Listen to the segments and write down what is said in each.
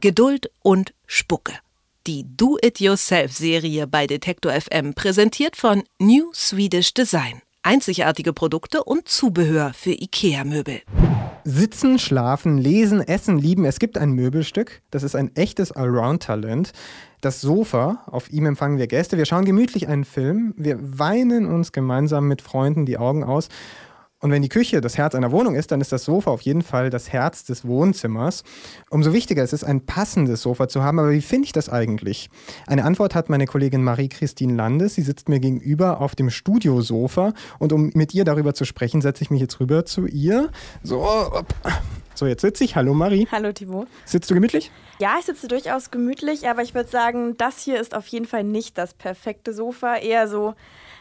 Geduld und Spucke. Die Do-It-Yourself-Serie bei Detektor FM präsentiert von New Swedish Design. Einzigartige Produkte und Zubehör für IKEA-Möbel. Sitzen, schlafen, lesen, essen, lieben. Es gibt ein Möbelstück, das ist ein echtes Allround-Talent. Das Sofa, auf ihm empfangen wir Gäste. Wir schauen gemütlich einen Film. Wir weinen uns gemeinsam mit Freunden die Augen aus. Und wenn die Küche das Herz einer Wohnung ist, dann ist das Sofa auf jeden Fall das Herz des Wohnzimmers. Umso wichtiger ist es, ein passendes Sofa zu haben. Aber wie finde ich das eigentlich? Eine Antwort hat meine Kollegin Marie-Christine Landes. Sie sitzt mir gegenüber auf dem Studiosofa. Und um mit ihr darüber zu sprechen, setze ich mich jetzt rüber zu ihr. So, so jetzt sitze ich. Hallo Marie. Hallo Thibaut. Sitzt du gemütlich? Ja, ich sitze durchaus gemütlich, aber ich würde sagen, das hier ist auf jeden Fall nicht das perfekte Sofa. Eher so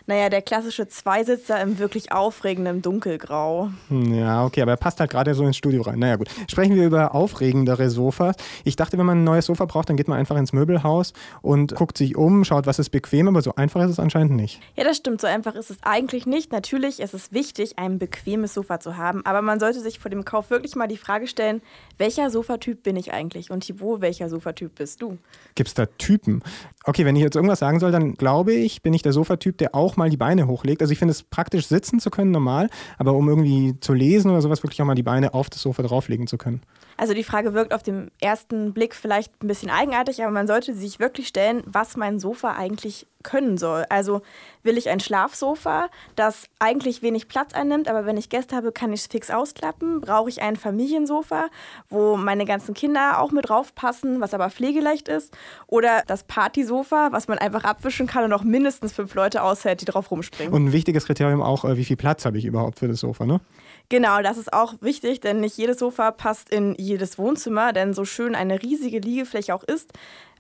naja, der klassische Zweisitzer im wirklich aufregenden Dunkelgrau. Ja, okay, aber er passt halt gerade so ins Studio rein. Naja, gut. Sprechen wir über aufregendere Sofas. Ich dachte, wenn man ein neues Sofa braucht, dann geht man einfach ins Möbelhaus und guckt sich um, schaut, was ist bequem, aber so einfach ist es anscheinend nicht. Ja, das stimmt. So einfach ist es eigentlich nicht. Natürlich ist es wichtig, ein bequemes Sofa zu haben, aber man sollte sich vor dem Kauf wirklich mal die Frage stellen, welcher Sofatyp bin ich eigentlich? Und Thibaut, welcher Sofatyp bist du? Gibt es da Typen? Okay, wenn ich jetzt irgendwas sagen soll, dann glaube ich, bin ich der Sofatyp, der auch mal die Beine hochlegt. Also ich finde es praktisch, sitzen zu können, normal, aber um irgendwie zu lesen oder sowas, wirklich auch mal die Beine auf das Sofa drauflegen zu können. Also die Frage wirkt auf den ersten Blick vielleicht ein bisschen eigenartig, aber man sollte sich wirklich stellen, was mein Sofa eigentlich können soll. Also will ich ein Schlafsofa, das eigentlich wenig Platz einnimmt, aber wenn ich Gäste habe, kann ich es fix ausklappen? Brauche ich ein Familiensofa, wo meine ganzen Kinder auch mit draufpassen, was aber pflegeleicht ist? Oder das Partysofa, was man einfach abwischen kann und auch mindestens fünf Leute aushält, die drauf rumspringen? Und ein wichtiges Kriterium auch, äh, wie viel Platz habe ich überhaupt für das Sofa, ne? Genau, das ist auch wichtig, denn nicht jedes Sofa passt in jedes Wohnzimmer, denn so schön eine riesige Liegefläche auch ist,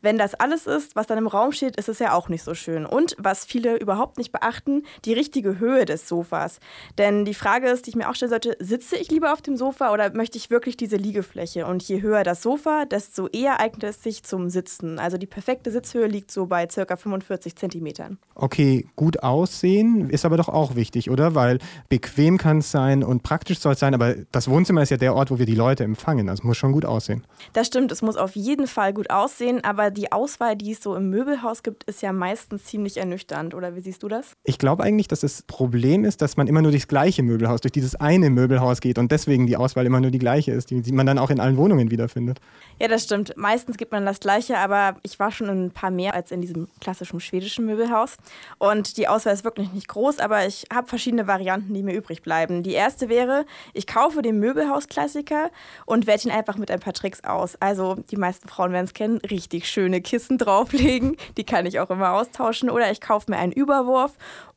wenn das alles ist, was dann im Raum steht, ist es ja auch nicht so schön. Und was viele überhaupt nicht beachten, die richtige Höhe des Sofas. Denn die Frage ist, die ich mir auch stellen sollte, sitze ich lieber auf dem Sofa oder möchte ich wirklich diese Liegefläche? Und je höher das Sofa, desto eher eignet es sich zum Sitzen. Also die perfekte Sitzhöhe liegt so bei ca. 45 Zentimetern. Okay, gut aussehen ist aber doch auch wichtig, oder? Weil bequem kann es sein und praktisch soll es sein, aber das Wohnzimmer ist ja der Ort, wo wir die Leute empfangen. Also muss schon gut aussehen. Das stimmt, es muss auf jeden Fall gut aussehen, aber die Auswahl, die es so im Möbelhaus gibt, ist ja meistens ziemlich ernüchternd. Oder wie siehst du das? Ich glaube eigentlich, dass das Problem ist, dass man immer nur durchs gleiche Möbelhaus, durch dieses eine Möbelhaus geht und deswegen die Auswahl immer nur die gleiche ist, die, man dann auch in allen Wohnungen wiederfindet. Ja, das stimmt. Meistens gibt man das gleiche, aber ich war schon in ein paar mehr als in diesem klassischen schwedischen Möbelhaus. Und die Auswahl ist wirklich nicht groß, aber ich habe verschiedene Varianten, die mir übrig bleiben. Die erste wäre, ich kaufe den Möbelhaus-Klassiker und werte ihn einfach mit ein paar Tricks aus. Also die meisten Frauen werden es kennen, richtig schön schöne Kissen drauflegen. Die kann ich auch immer austauschen. Oder ich kaufe mir einen Überwurf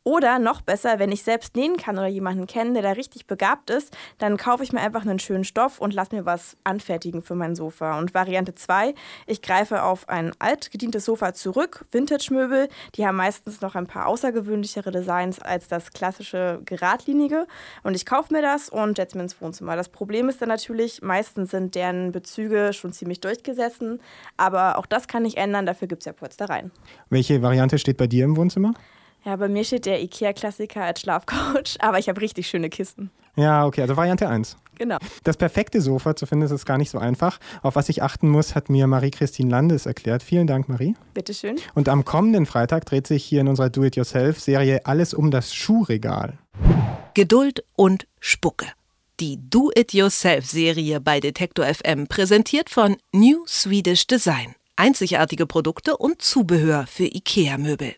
oder noch besser, wenn ich selbst nähen kann oder jemanden kenne, der da richtig begabt ist, dann kaufe ich mir einfach einen schönen Stoff und lasse mir was anfertigen für mein Sofa. Und Variante 2, ich greife auf ein altgedientes Sofa zurück, Vintage-Möbel, die haben meistens noch ein paar außergewöhnlichere Designs als das klassische geradlinige. Und ich kaufe mir das und setze mir ins Wohnzimmer. Das Problem ist dann natürlich, meistens sind deren Bezüge schon ziemlich durchgesessen, aber auch das kann ich ändern, dafür gibt es ja Polstereien. Welche Variante steht bei dir im Wohnzimmer? Ja, bei mir steht der IKEA-Klassiker als Schlafcouch, aber ich habe richtig schöne Kisten. Ja, okay, also Variante 1. Genau. Das perfekte Sofa zu finden, ist gar nicht so einfach. Auf was ich achten muss, hat mir Marie-Christine Landes erklärt. Vielen Dank, Marie. Bitteschön. Und am kommenden Freitag dreht sich hier in unserer Do-It-Yourself-Serie alles um das Schuhregal. Geduld und Spucke. Die Do-It-Yourself-Serie bei Detektor FM präsentiert von New Swedish Design. Einzigartige Produkte und Zubehör für IKEA-Möbel.